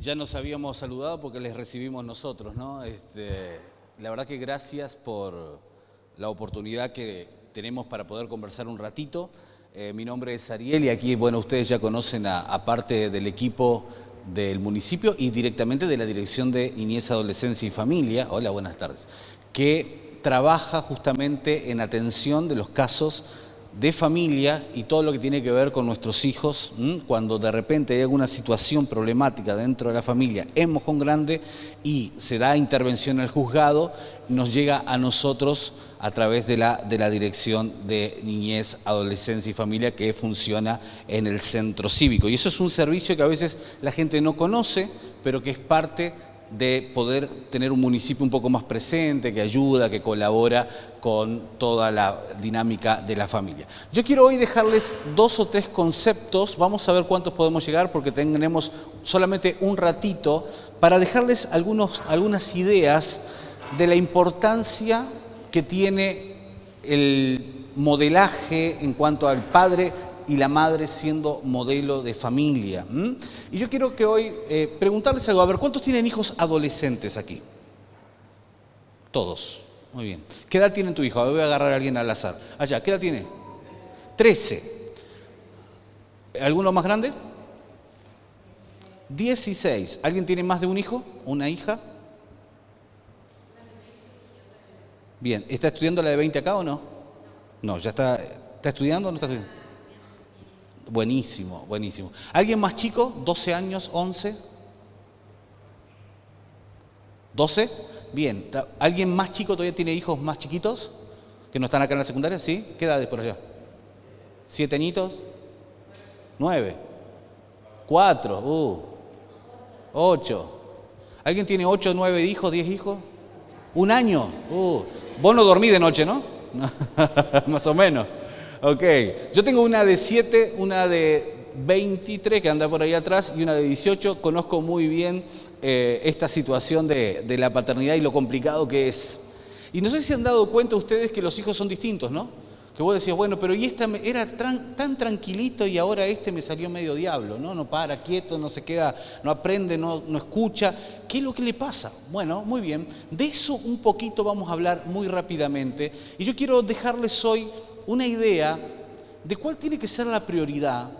Ya nos habíamos saludado porque les recibimos nosotros, ¿no? Este, la verdad que gracias por la oportunidad que tenemos para poder conversar un ratito. Eh, mi nombre es Ariel y aquí, bueno, ustedes ya conocen a, parte del equipo del municipio y directamente de la Dirección de Niñez, Adolescencia y Familia. Hola, buenas tardes. Que trabaja justamente en atención de los casos de familia y todo lo que tiene que ver con nuestros hijos, cuando de repente hay alguna situación problemática dentro de la familia en Mojón Grande y se da intervención al juzgado, nos llega a nosotros a través de la, de la Dirección de Niñez, Adolescencia y Familia que funciona en el centro cívico. Y eso es un servicio que a veces la gente no conoce, pero que es parte de poder tener un municipio un poco más presente, que ayuda, que colabora con toda la dinámica de la familia. Yo quiero hoy dejarles dos o tres conceptos, vamos a ver cuántos podemos llegar porque tenemos solamente un ratito para dejarles algunos, algunas ideas de la importancia que tiene el modelaje en cuanto al padre y la madre siendo modelo de familia. Y yo quiero que hoy eh, preguntarles algo, a ver, ¿cuántos tienen hijos adolescentes aquí? Todos. Muy bien. ¿Qué edad tiene tu hijo? A ver, voy a agarrar a alguien al azar. Allá, ¿qué edad tiene? Trece. ¿Alguno más grande? Dieciséis. ¿Alguien tiene más de un hijo? ¿Una hija? Bien, ¿está estudiando la de 20 acá o no? No, ya está, ¿está estudiando o no está estudiando? Buenísimo, buenísimo. ¿Alguien más chico? ¿12 años? ¿11? ¿12? Bien. ¿Alguien más chico todavía tiene hijos más chiquitos? ¿Que no están acá en la secundaria? ¿Sí? ¿Qué edades por allá? ¿Siete añitos? ¿Nueve? ¿Cuatro? Uh. ¿Ocho? ¿Alguien tiene ocho, nueve hijos, diez hijos? ¿Un año? Uh. Vos no dormís de noche, ¿no? Más o menos. Ok, yo tengo una de 7, una de 23 que anda por ahí atrás y una de 18. Conozco muy bien eh, esta situación de, la paternidad y lo complicado que es. Y no sé si han dado cuenta ustedes que los hijos son distintos, ¿no? Que vos decías, bueno, pero y esta era tan tranquilito y ahora este me salió medio diablo, ¿no? No para quieto, no se queda, no aprende, no, no escucha. ¿Qué es lo que le pasa? Bueno, muy bien. De eso un poquito vamos a hablar muy rápidamente. Y yo quiero dejarles hoy una idea de cuál tiene que ser la prioridad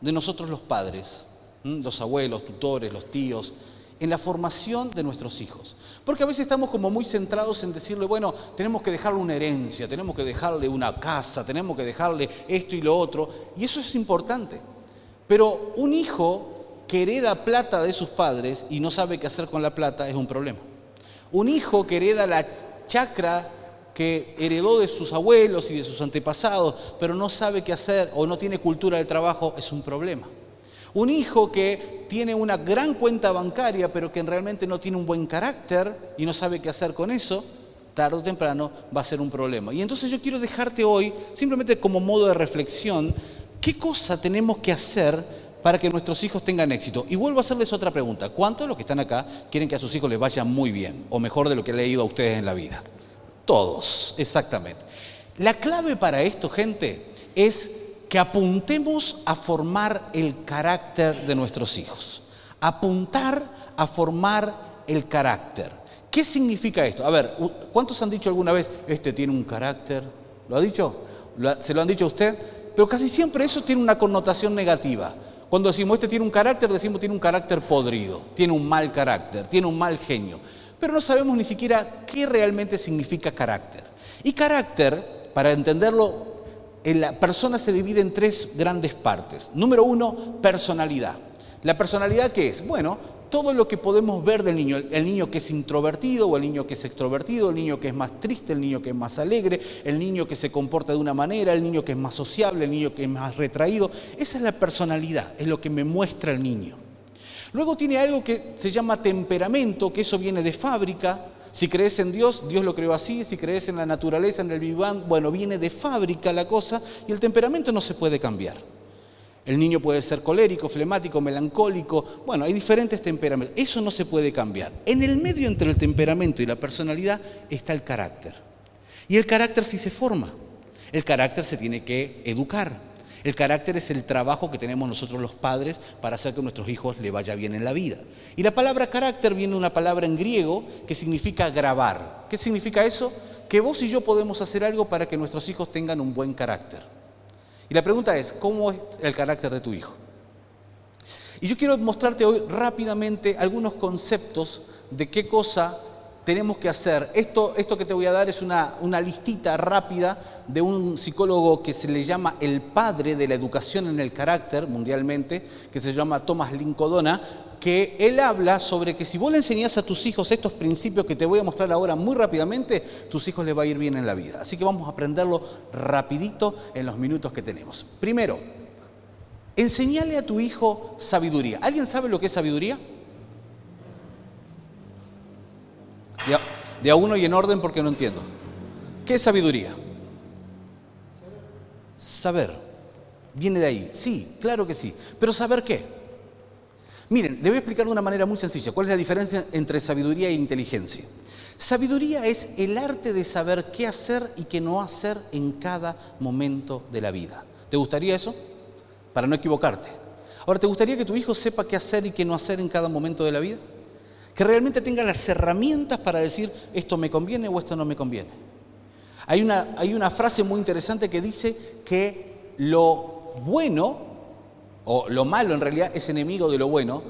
de nosotros los padres, los abuelos, tutores, los tíos, en la formación de nuestros hijos. Porque a veces estamos como muy centrados en decirle, bueno, tenemos que dejarle una herencia, tenemos que dejarle una casa, tenemos que dejarle esto y lo otro, y eso es importante. Pero un hijo que hereda plata de sus padres y no sabe qué hacer con la plata es un problema. Un hijo que hereda la chacra que heredó de sus abuelos y de sus antepasados, pero no sabe qué hacer o no tiene cultura de trabajo, es un problema. Un hijo que tiene una gran cuenta bancaria, pero que realmente no tiene un buen carácter y no sabe qué hacer con eso, tarde o temprano va a ser un problema. Y entonces yo quiero dejarte hoy, simplemente como modo de reflexión, qué cosa tenemos que hacer para que nuestros hijos tengan éxito. Y vuelvo a hacerles otra pregunta. ¿Cuántos de los que están acá quieren que a sus hijos les vaya muy bien o mejor de lo que le he leído a ustedes en la vida? Todos, exactamente. La clave para esto, gente, es que apuntemos a formar el carácter de nuestros hijos. Apuntar a formar el carácter. ¿Qué significa esto? A ver, ¿cuántos han dicho alguna vez, este tiene un carácter? ¿Lo ha dicho? ¿Se lo han dicho a usted? Pero casi siempre eso tiene una connotación negativa. Cuando decimos este tiene un carácter, decimos tiene un carácter podrido, tiene un mal carácter, tiene un mal genio pero no sabemos ni siquiera qué realmente significa carácter. Y carácter, para entenderlo, la persona se divide en tres grandes partes. Número uno, personalidad. ¿La personalidad qué es? Bueno, todo lo que podemos ver del niño, el niño que es introvertido o el niño que es extrovertido, el niño que es más triste, el niño que es más alegre, el niño que se comporta de una manera, el niño que es más sociable, el niño que es más retraído. Esa es la personalidad, es lo que me muestra el niño. Luego tiene algo que se llama temperamento, que eso viene de fábrica. Si crees en Dios, Dios lo creó así. Si crees en la naturaleza, en el viván, bueno, viene de fábrica la cosa y el temperamento no se puede cambiar. El niño puede ser colérico, flemático, melancólico. Bueno, hay diferentes temperamentos. Eso no se puede cambiar. En el medio entre el temperamento y la personalidad está el carácter. Y el carácter sí se forma. El carácter se tiene que educar. El carácter es el trabajo que tenemos nosotros los padres para hacer que a nuestros hijos le vaya bien en la vida. Y la palabra carácter viene de una palabra en griego que significa grabar. ¿Qué significa eso? Que vos y yo podemos hacer algo para que nuestros hijos tengan un buen carácter. Y la pregunta es, ¿cómo es el carácter de tu hijo? Y yo quiero mostrarte hoy rápidamente algunos conceptos de qué cosa tenemos que hacer. Esto, esto que te voy a dar es una, listita rápida de un psicólogo que se le llama el padre de la educación en el carácter mundialmente, que se llama Thomas Lincoln, que él habla sobre que si vos le enseñás a tus hijos estos principios que te voy a mostrar ahora muy rápidamente, tus hijos les va a ir bien en la vida. Así que vamos a aprenderlo rapidito en los minutos que tenemos. Primero, enseñale a tu hijo sabiduría. ¿Alguien sabe lo que es sabiduría? De a, uno y en orden porque no entiendo. ¿Qué es sabiduría? Saber. Viene de ahí. Sí, claro que sí. Pero ¿saber qué? Miren, le voy a explicar de una manera muy sencilla. ¿Cuál es la diferencia entre sabiduría e inteligencia? Sabiduría es el arte de saber qué hacer y qué no hacer en cada momento de la vida. ¿Te gustaría eso? Para no equivocarte. Ahora, ¿te gustaría que tu hijo sepa qué hacer y qué no hacer en cada momento de la vida? Que realmente tenga las herramientas para decir esto me conviene o esto no me conviene. Hay una, hay una frase muy interesante que dice que lo bueno, o lo malo en realidad, es enemigo de lo bueno,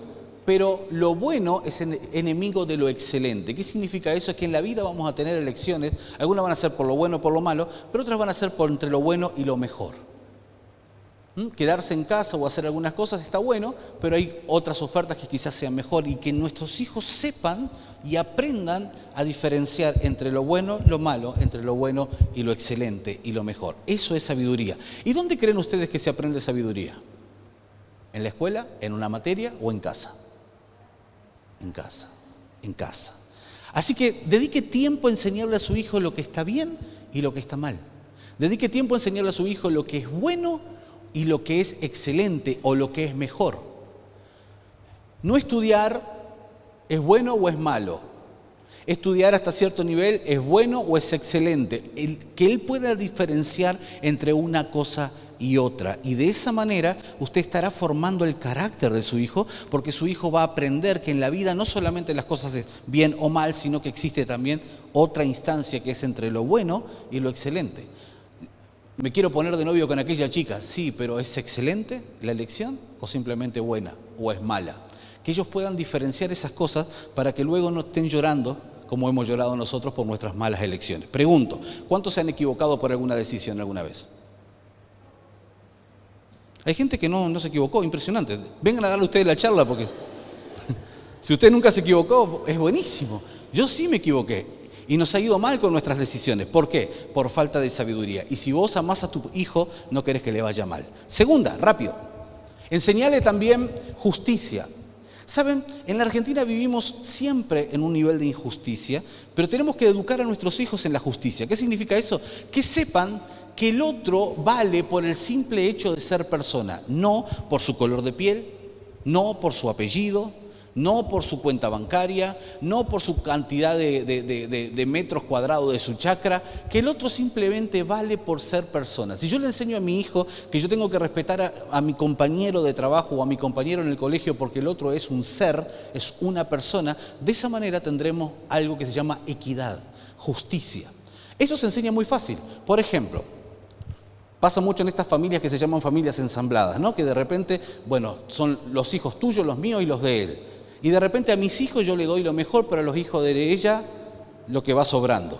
pero lo bueno es enemigo de lo excelente. ¿Qué significa eso? Es que en la vida vamos a tener elecciones, algunas van a ser por lo bueno o por lo malo, pero otras van a ser por entre lo bueno y lo mejor. Quedarse en casa o hacer algunas cosas está bueno, pero hay otras ofertas que quizás sean mejor y que nuestros hijos sepan y aprendan a diferenciar entre lo bueno, lo malo, entre lo bueno y lo excelente y lo mejor. Eso es sabiduría. ¿Y dónde creen ustedes que se aprende sabiduría? ¿En la escuela, en una materia o en casa? En casa, en casa. Así que dedique tiempo a enseñarle a su hijo lo que está bien y lo que está mal. Dedique tiempo a enseñarle a su hijo lo que es bueno y lo que es excelente o lo que es mejor. No estudiar es bueno o es malo. Estudiar hasta cierto nivel es bueno o es excelente. El, que él pueda diferenciar entre una cosa y otra. Y de esa manera usted estará formando el carácter de su hijo, porque su hijo va a aprender que en la vida no solamente las cosas es bien o mal, sino que existe también otra instancia que es entre lo bueno y lo excelente. Me quiero poner de novio con aquella chica, sí, pero ¿es excelente la elección o simplemente buena o es mala? Que ellos puedan diferenciar esas cosas para que luego no estén llorando como hemos llorado nosotros por nuestras malas elecciones. Pregunto, ¿cuántos se han equivocado por alguna decisión alguna vez? Hay gente que no, no se equivocó, impresionante. Vengan a darle ustedes la charla porque si usted nunca se equivocó, es buenísimo. Yo sí me equivoqué y nos ha ido mal con nuestras decisiones. ¿Por qué? Por falta de sabiduría. Y si vos amás a tu hijo, no querés que le vaya mal. Segunda, rápido. Enseñale también justicia. Saben, en la Argentina vivimos siempre en un nivel de injusticia, pero tenemos que educar a nuestros hijos en la justicia. ¿Qué significa eso? Que sepan que el otro vale por el simple hecho de ser persona, no por su color de piel, no por su apellido, no por su cuenta bancaria, no por su cantidad de, metros cuadrados de su chacra, que el otro simplemente vale por ser persona. Si yo le enseño a mi hijo que yo tengo que respetar a, a mi compañero de trabajo o a mi compañero en el colegio porque el otro es un ser, es una persona, de esa manera tendremos algo que se llama equidad, justicia. Eso se enseña muy fácil. Por ejemplo, Pasa mucho en estas familias que se llaman familias ensambladas, ¿no? Que de repente, bueno, son los hijos tuyos, los míos y los de él. Y de repente a mis hijos yo le doy lo mejor, pero a los hijos de ella lo que va sobrando.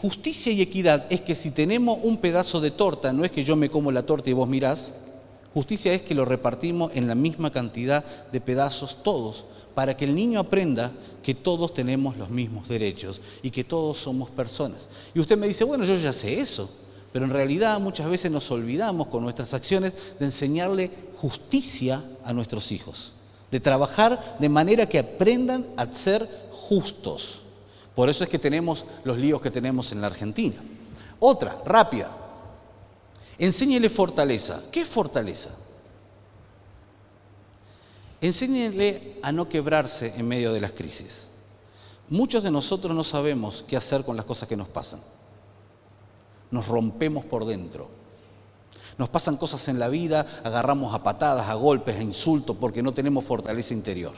Justicia y equidad es que si tenemos un pedazo de torta, no es que yo me como la torta y vos mirás, justicia es que lo repartimos en la misma cantidad de pedazos todos, para que el niño aprenda que todos tenemos los mismos derechos y que todos somos personas. Y usted me dice, bueno, yo ya sé eso, pero en realidad muchas veces nos olvidamos con nuestras acciones de enseñarle justicia a nuestros hijos de trabajar de manera que aprendan a ser justos. Por eso es que tenemos los líos que tenemos en la Argentina. Otra, rápida. Enséñele fortaleza. ¿Qué es fortaleza? Enséñele a no quebrarse en medio de las crisis. Muchos de nosotros no sabemos qué hacer con las cosas que nos pasan. Nos rompemos por dentro. Nos pasan cosas en la vida, agarramos a patadas, a golpes, a insultos, porque no tenemos fortaleza interior.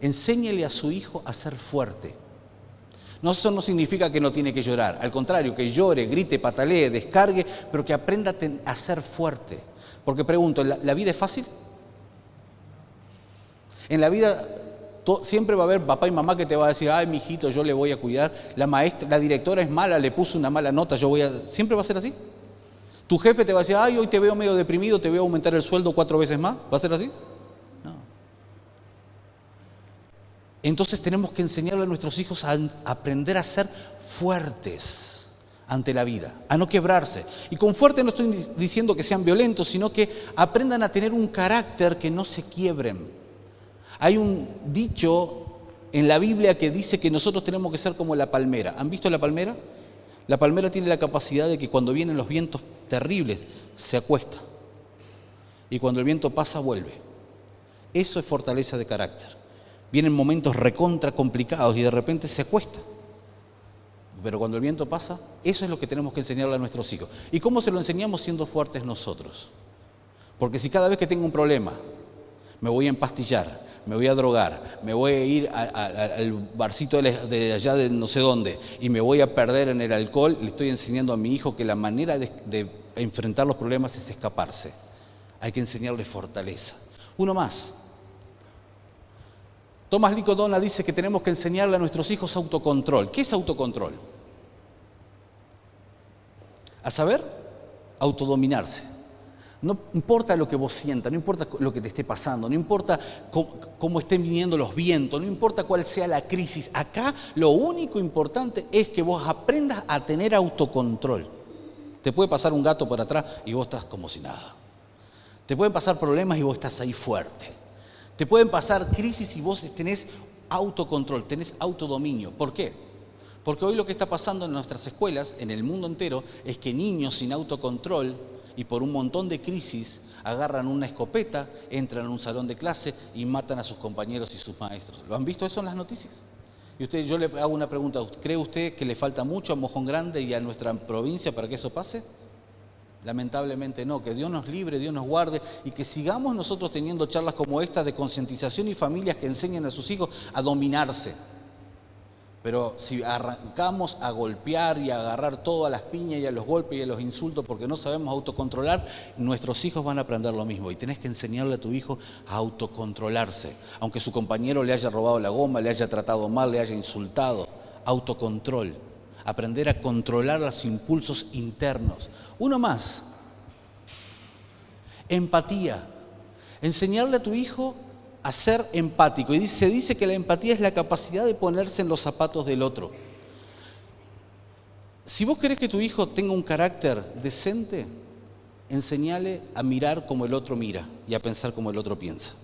Enséñele a su hijo a ser fuerte. No, eso no significa que no tiene que llorar, al contrario, que llore, grite, patalee, descargue, pero que aprenda a ser fuerte. Porque pregunto, ¿la, vida es fácil? En la vida siempre va a haber papá y mamá que te va a decir, ay, mijito, yo le voy a cuidar. La maestra, la directora es mala, le puso una mala nota, yo voy a. ¿Siempre va a ser así? Tu jefe te va a decir, ay, hoy te veo medio deprimido, te voy a aumentar el sueldo cuatro veces más. ¿Va a ser así? No. Entonces tenemos que enseñarle a nuestros hijos a aprender a ser fuertes ante la vida, a no quebrarse. Y con fuerte no estoy diciendo que sean violentos, sino que aprendan a tener un carácter que no se quiebren. Hay un dicho en la Biblia que dice que nosotros tenemos que ser como la palmera. ¿Han visto la palmera? La palmera tiene la capacidad de que cuando vienen los vientos terribles se acuesta y cuando el viento pasa vuelve. Eso es fortaleza de carácter. Vienen momentos recontra complicados y de repente se acuesta. Pero cuando el viento pasa, eso es lo que tenemos que enseñarle a nuestros hijos. ¿Y cómo se lo enseñamos siendo fuertes nosotros? Porque si cada vez que tengo un problema me voy a empastillar, me voy a drogar, me voy a ir al barcito de allá de no sé dónde y me voy a perder en el alcohol, le estoy enseñando a mi hijo que la manera de, enfrentar los problemas es escaparse. Hay que enseñarle fortaleza. Uno más. Tomás Licodona dice que tenemos que enseñarle a nuestros hijos autocontrol. ¿Qué es autocontrol? A saber, autodominarse. No importa lo que vos sientas, no importa lo que te esté pasando, no importa cómo, estén viniendo los vientos, no importa cuál sea la crisis. Acá lo único importante es que vos aprendas a tener autocontrol. Te puede pasar un gato por atrás y vos estás como si nada. Te pueden pasar problemas y vos estás ahí fuerte. Te pueden pasar crisis y vos tenés autocontrol, tenés autodominio. ¿Por qué? Porque hoy lo que está pasando en nuestras escuelas, en el mundo entero, es que niños sin autocontrol y por un montón de crisis agarran una escopeta, entran en un salón de clase y matan a sus compañeros y sus maestros. ¿Lo han visto eso en las noticias? Y usted, yo le hago una pregunta, ¿cree usted que le falta mucho a Mojón Grande y a nuestra provincia para que eso pase? Lamentablemente no, que Dios nos libre, Dios nos guarde y que sigamos nosotros teniendo charlas como estas de concientización y familias que enseñen a sus hijos a dominarse pero si arrancamos a golpear y a agarrar todas las piñas y a los golpes y a los insultos porque no sabemos autocontrolar, nuestros hijos van a aprender lo mismo. Y tenés que enseñarle a tu hijo a autocontrolarse. Aunque su compañero le haya robado la goma, le haya tratado mal, le haya insultado. Autocontrol. Aprender a controlar los impulsos internos. Uno más. Empatía. Enseñarle a tu hijo a ser empático. Y se dice que la empatía es la capacidad de ponerse en los zapatos del otro. Si vos querés que tu hijo tenga un carácter decente, enseñale a mirar como el otro mira y a pensar como el otro piensa.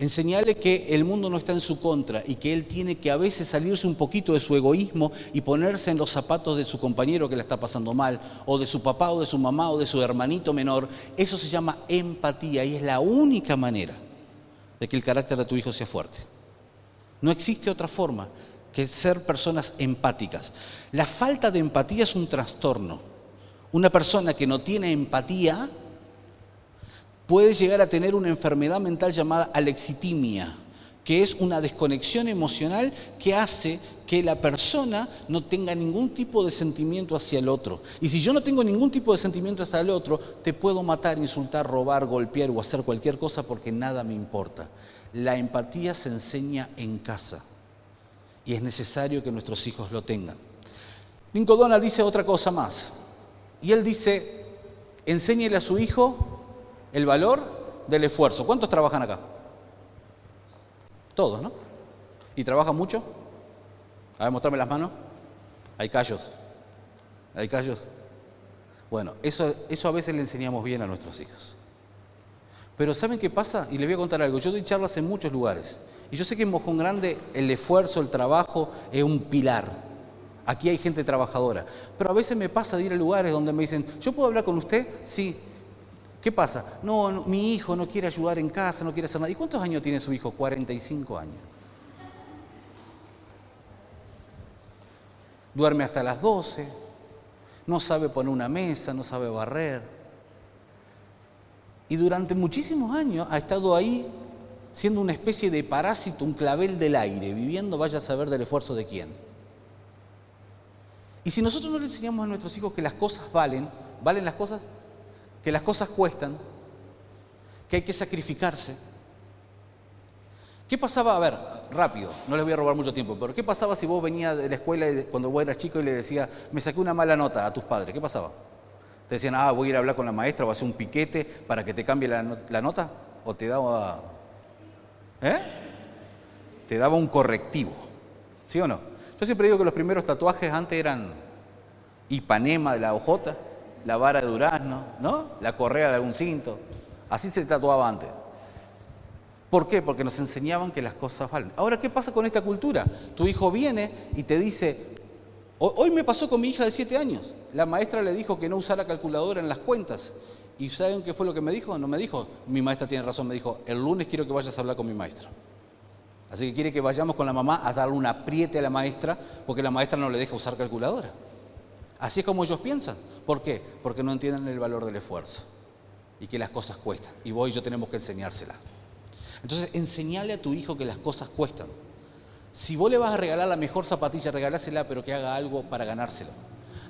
Enseñale que el mundo no está en su contra y que él tiene que a veces salirse un poquito de su egoísmo y ponerse en los zapatos de su compañero que le está pasando mal, o de su papá, o de su mamá, o de su hermanito menor. Eso se llama empatía y es la única manera de que el carácter de tu hijo sea fuerte. No existe otra forma que ser personas empáticas. La falta de empatía es un trastorno. Una persona que no tiene empatía puede llegar a tener una enfermedad mental llamada alexitimia, que es una desconexión emocional que hace que la persona no tenga ningún tipo de sentimiento hacia el otro. Y si yo no tengo ningún tipo de sentimiento hacia el otro, te puedo matar, insultar, robar, golpear o hacer cualquier cosa porque nada me importa. La empatía se enseña en casa y es necesario que nuestros hijos lo tengan. Lincoln dice otra cosa más. Y él dice, enséñele a su hijo el valor del esfuerzo. ¿Cuántos trabajan acá? Todos, ¿no? ¿Y trabajan mucho? A ver, mostrarme las manos. Hay callos. Hay callos. Bueno, eso, eso a veces le enseñamos bien a nuestros hijos. Pero ¿saben qué pasa? Y les voy a contar algo. Yo doy charlas en muchos lugares. Y yo sé que en Mojón Grande el esfuerzo, el trabajo es un pilar. Aquí hay gente trabajadora. Pero a veces me pasa de ir a lugares donde me dicen, ¿yo puedo hablar con usted? Sí. ¿Qué pasa? No, mi hijo no quiere ayudar en casa, no quiere hacer nada. ¿Y cuántos años tiene su hijo? 45 años. Duerme hasta las 12, no sabe poner una mesa, no sabe barrer. Y durante muchísimos años ha estado ahí siendo una especie de parásito, un clavel del aire, viviendo, vaya a saber del esfuerzo de quién. Y si nosotros no le enseñamos a nuestros hijos que las cosas valen, ¿valen las cosas? Que las cosas cuestan, que hay que sacrificarse. ¿Qué pasaba? A ver, rápido, no les voy a robar mucho tiempo, pero ¿qué pasaba si vos venías de la escuela cuando vos eras chico y le decías, me saqué una mala nota a tus padres? ¿Qué pasaba? Te decían, ah, voy a ir a hablar con la maestra, a hacer un piquete para que te cambie la, nota, o te daba, ¿eh? Te daba un correctivo, ¿sí o no? Yo siempre digo que los primeros tatuajes antes eran Ipanema de la ojota, la vara de durazno, ¿no? La correa de algún cinto. Así se tatuaba antes. ¿Por qué? Porque nos enseñaban que las cosas valen. Ahora, ¿qué pasa con esta cultura? Tu hijo viene y te dice, hoy me pasó con mi hija de 7 años, la maestra le dijo que no usara calculadora en las cuentas. ¿Y saben qué fue lo que me dijo? No me dijo, mi maestra tiene razón, me dijo, el lunes quiero que vayas a hablar con mi maestra. Así que quiere que vayamos con la mamá a darle un apriete a la maestra porque la maestra no le deja usar calculadora. Así es como ellos piensan. ¿Por qué? Porque no entienden el valor del esfuerzo y que las cosas cuestan. Y vos y yo tenemos que enseñársela. Entonces, enseñale a tu hijo que las cosas cuestan. Si vos le vas a regalar la mejor zapatilla, regálasela, pero que haga algo para ganársela.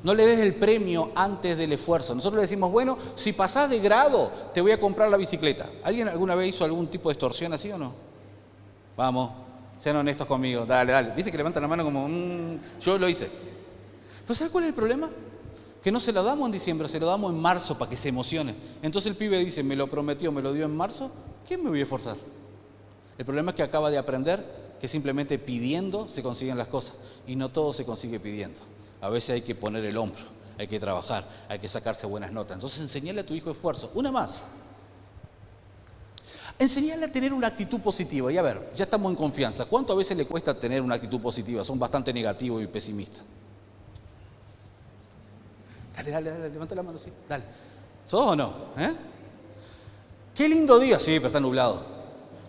No le des el premio antes del esfuerzo. Nosotros le decimos, bueno, si pasás de grado, te voy a comprar la bicicleta. ¿Alguien alguna vez hizo algún tipo de extorsión así o no? Vamos, sean honestos conmigo, dale, dale. ¿Viste que levantan la mano como, un... yo lo hice? Pero ¿sabes cuál es el problema? Que no se lo damos en diciembre, se lo damos en marzo para que se emocione. Entonces el pibe dice, me lo prometió, me lo dio en marzo, ¿quién me voy a esforzar? El problema es que acaba de aprender que simplemente pidiendo se consiguen las cosas y no todo se consigue pidiendo. A veces hay que poner el hombro, hay que trabajar, hay que sacarse buenas notas. Entonces enseñale a tu hijo esfuerzo. Una más. Enseñarle a tener una actitud positiva. Y a ver, ya estamos en confianza. ¿Cuánto a veces le cuesta tener una actitud positiva? Son bastante negativos y pesimistas. Dale, dale, dale, levanta la mano, sí, dale. ¿Sos o no? ¿Eh? Qué lindo día, sí, pero está nublado.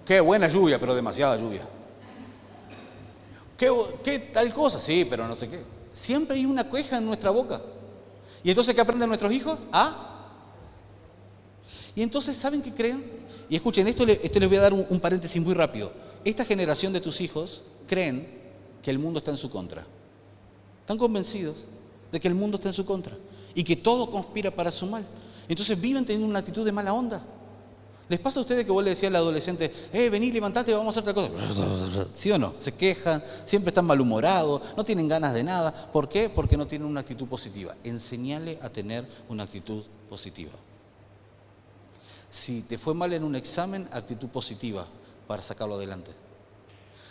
Qué buena lluvia, pero demasiada lluvia. ¿Qué, tal cosa? Sí, pero no sé qué. Siempre hay una queja en nuestra boca. ¿Y entonces qué aprenden nuestros hijos? ¿Ah? Y entonces, ¿saben qué creen? Y escuchen, esto, esto les voy a dar un, paréntesis muy rápido. Esta generación de tus hijos creen que el mundo está en su contra. Están convencidos de que el mundo está en su contra y que todo conspira para su mal. Entonces viven teniendo una actitud de mala onda. ¿Les pasa a ustedes que vos le decías al adolescente, eh, vení, levantate, vamos a hacer otra cosa? ¿Sí o no? Se quejan, siempre están malhumorados, no tienen ganas de nada. ¿Por qué? Porque no tienen una actitud positiva. Enseñale a tener una actitud positiva. Si te fue mal en un examen, actitud positiva para sacarlo adelante.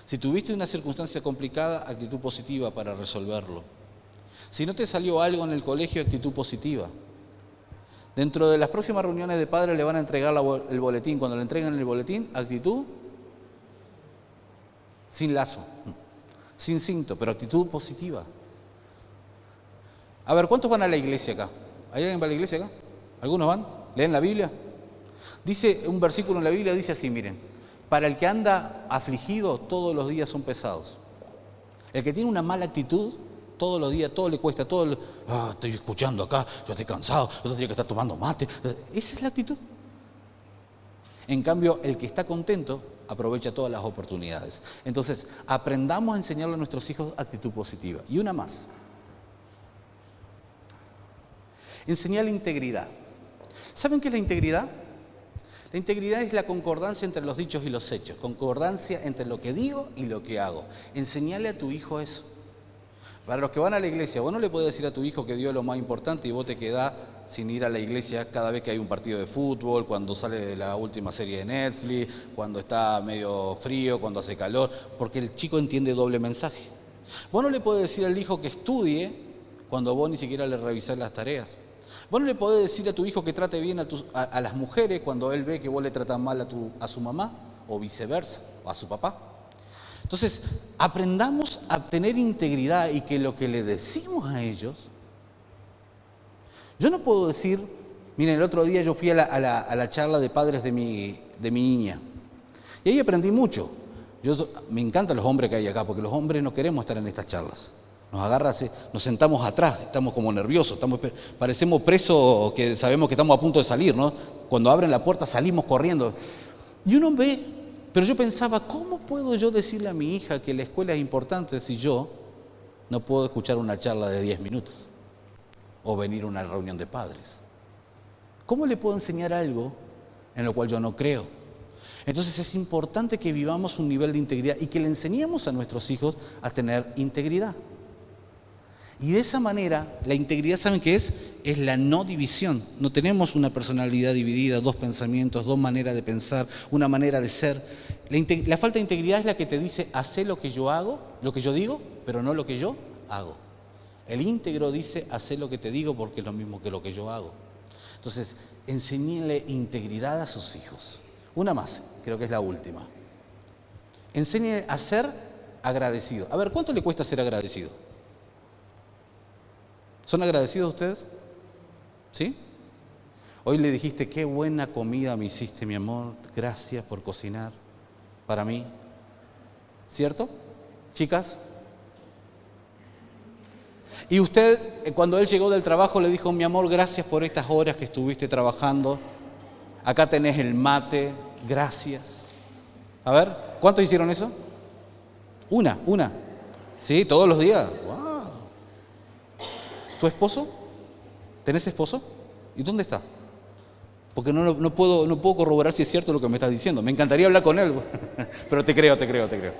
Si tuviste una circunstancia complicada, actitud positiva para resolverlo. Si no te salió algo en el colegio, actitud positiva. Dentro de las próximas reuniones de padres le van a entregar el boletín. Cuando le entregan el boletín, actitud sin lazo, sin cinto, pero actitud positiva. A ver, ¿cuántos van a la iglesia acá? ¿Hay alguien va a la iglesia acá? ¿Algunos van? ¿Leen la Biblia? Dice un versículo en la Biblia, dice así, miren, para el que anda afligido, todos los días son pesados. El que tiene una mala actitud, todos los días, todo le cuesta, todo, ah, estoy escuchando acá, yo estoy cansado, yo tendría que estar tomando mate. Esa es la actitud. En cambio, el que está contento aprovecha todas las oportunidades. Entonces, aprendamos a enseñarle a nuestros hijos actitud positiva. Y una más. Enseñar la integridad. ¿Saben qué es la integridad? La integridad es la concordancia entre los dichos y los hechos, concordancia entre lo que digo y lo que hago. Enseñale a tu hijo eso. Para los que van a la iglesia, vos no le puedes decir a tu hijo que dio lo más importante y vos te quedás sin ir a la iglesia cada vez que hay un partido de fútbol, cuando sale la última serie de Netflix, cuando está medio frío, cuando hace calor, porque el chico entiende doble mensaje. Vos no le puedes decir al hijo que estudie cuando vos ni siquiera le revisás las tareas. Vos no le podés decir a tu hijo que trate bien a, las mujeres cuando él ve que vos le tratas mal a, tu, a su mamá, o viceversa, o a su papá. Entonces, aprendamos a tener integridad y que lo que le decimos a ellos, yo no puedo decir, miren, el otro día yo fui a la, charla de padres de mi, de mi niña, y ahí aprendí mucho. Yo, me encantan los hombres que hay acá, porque los hombres no queremos estar en estas charlas. Nos agarra, nos sentamos atrás, estamos como nerviosos, parecemos presos que sabemos que estamos a punto de salir, ¿no? Cuando abren la puerta salimos corriendo. Y uno ve, pero yo pensaba, ¿cómo puedo yo decirle a mi hija que la escuela es importante si yo no puedo escuchar una charla de 10 minutos o venir a una reunión de padres? ¿Cómo le puedo enseñar algo en lo cual yo no creo? Entonces es importante que vivamos un nivel de integridad y que le enseñemos a nuestros hijos a tener integridad. Y de esa manera, la integridad, ¿saben qué es? Es la no división. No tenemos una personalidad dividida, dos pensamientos, dos maneras de pensar, una manera de ser. La, falta de integridad es la que te dice, hace lo que yo hago, lo que yo digo, pero no lo que yo hago. El íntegro dice, hace lo que te digo porque es lo mismo que lo que yo hago. Entonces, enséñenle integridad a sus hijos. Una más, creo que es la última. Enséñenle a ser agradecido. A ver, ¿cuánto le cuesta ser agradecido? ¿Son agradecidos ustedes? ¿Sí? Hoy le dijiste, qué buena comida me hiciste, mi amor. Gracias por cocinar para mí. ¿Cierto? Chicas. Y usted, eh, cuando él llegó del trabajo, le dijo, mi amor, gracias por estas horas que estuviste trabajando. Acá tenés el mate, gracias. A ver, ¿cuántos hicieron eso? Una, una. Sí, todos los días. ¿Tu esposo? ¿Tenés esposo? ¿Y dónde está? Porque no, puedo, no puedo corroborar si es cierto lo que me estás diciendo. Me encantaría hablar con él, pero te creo, te creo, te creo.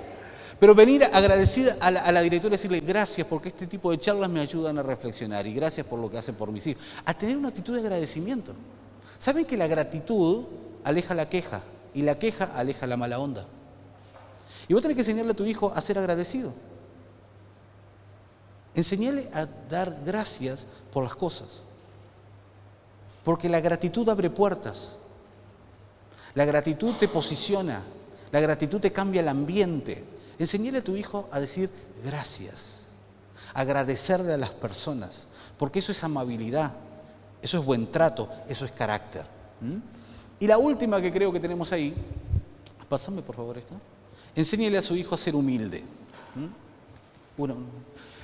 Pero venir agradecida a la, a la directora y decirle gracias porque este tipo de charlas me ayudan a reflexionar y gracias por lo que hacen por mis hijos. A tener una actitud de agradecimiento. ¿Saben que la gratitud aleja la queja y la queja aleja la mala onda? Y vos tenés que enseñarle a tu hijo a ser agradecido. Enseñale a dar gracias por las cosas. Porque la gratitud abre puertas. La gratitud te posiciona. La gratitud te cambia el ambiente. Enseñale a tu hijo a decir gracias. Agradecerle a las personas. Porque eso es amabilidad. Eso es buen trato. Eso es carácter. Y la última que creo que tenemos ahí. Pásame por favor esto. Enséñale a su hijo a ser humilde. Uno,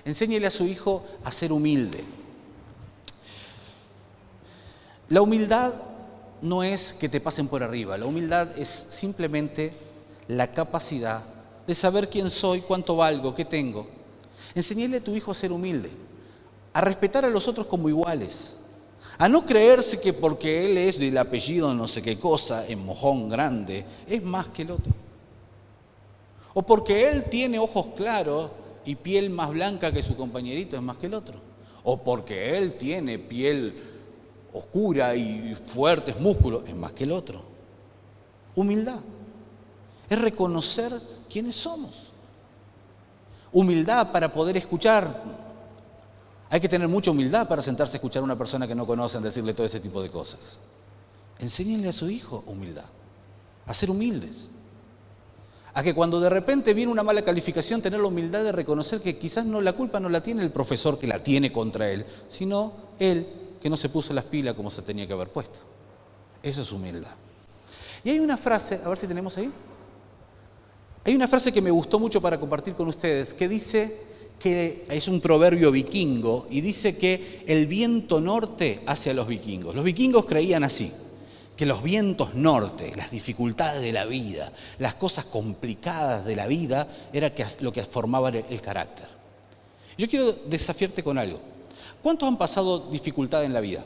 Enséñele a su hijo a ser humilde. La humildad no es que te pasen por arriba, la humildad es simplemente la capacidad de saber quién soy, cuánto valgo, qué tengo. Enséñele a tu hijo a ser humilde, a respetar a los otros como iguales, a no creerse que porque él es del apellido no sé qué cosa, en mojón grande, es más que el otro. O porque él tiene ojos claros, y piel más blanca que su compañerito es más que el otro. O porque él tiene piel oscura y fuertes músculos es más que el otro. Humildad. Es reconocer quiénes somos. Humildad para poder escuchar. Hay que tener mucha humildad para sentarse a escuchar a una persona que no conocen decirle todo ese tipo de cosas. Enséñenle a su hijo humildad, a ser humildes a que cuando de repente viene una mala calificación, tener la humildad de reconocer que quizás no la culpa no la tiene el profesor que la tiene contra él, sino él que no se puso las pilas como se tenía que haber puesto. Eso es humildad. Y hay una frase, a ver si tenemos ahí. Hay una frase que me gustó mucho para compartir con ustedes, que dice que es un proverbio vikingo y dice que el viento norte hace a los vikingos. Los vikingos creían así que los vientos norte, las dificultades de la vida, las cosas complicadas de la vida, era lo que formaba el carácter. Yo quiero desafiarte con algo. ¿Cuántos han pasado dificultad en la vida?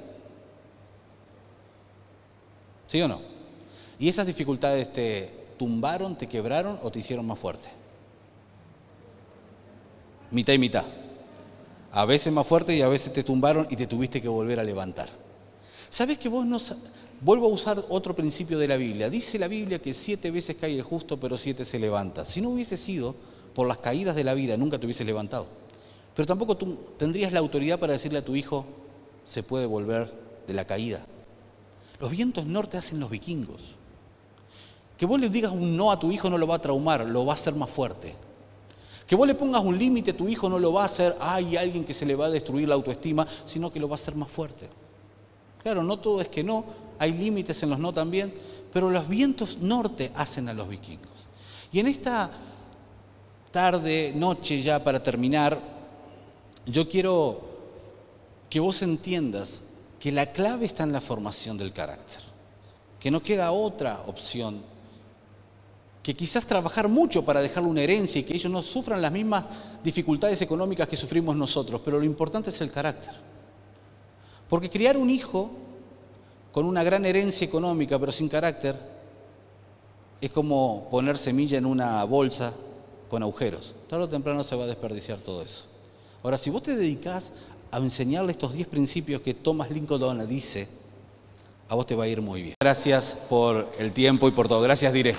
¿Sí o no? ¿Y esas dificultades te tumbaron, te quebraron o te hicieron más fuerte? Mitad y mitad. A veces más fuerte y a veces te tumbaron y te tuviste que volver a levantar. ¿Sabes que vos no, Vuelvo a usar otro principio de la Biblia. Dice la Biblia que siete veces cae el justo, pero siete se levanta. Si no hubiese sido por las caídas de la vida, nunca te hubiese levantado. Pero tampoco tú tendrías la autoridad para decirle a tu hijo, se puede volver de la caída. Los vientos norte hacen los vikingos. Que vos le digas un no a tu hijo no lo va a traumar, lo va a hacer más fuerte. Que vos le pongas un límite a tu hijo no lo va a hacer, hay alguien que se le va a destruir la autoestima, sino que lo va a hacer más fuerte. Claro, no todo es que no, hay límites en los no también, pero los vientos norte hacen a los vikingos. Y en esta tarde, noche ya para terminar, yo quiero que vos entiendas que la clave está en la formación del carácter, que no queda otra opción que quizás trabajar mucho para dejarle una herencia y que ellos no sufran las mismas dificultades económicas que sufrimos nosotros, pero lo importante es el carácter. Porque criar un hijo con una gran herencia económica pero sin carácter es como poner semilla en una bolsa con agujeros. Tarde o temprano se va a desperdiciar todo eso. Ahora, si vos te dedicás a enseñarle estos 10 principios que Thomas Lincoln dice, a vos te va a ir muy bien. Gracias por el tiempo y por todo. Gracias, diré.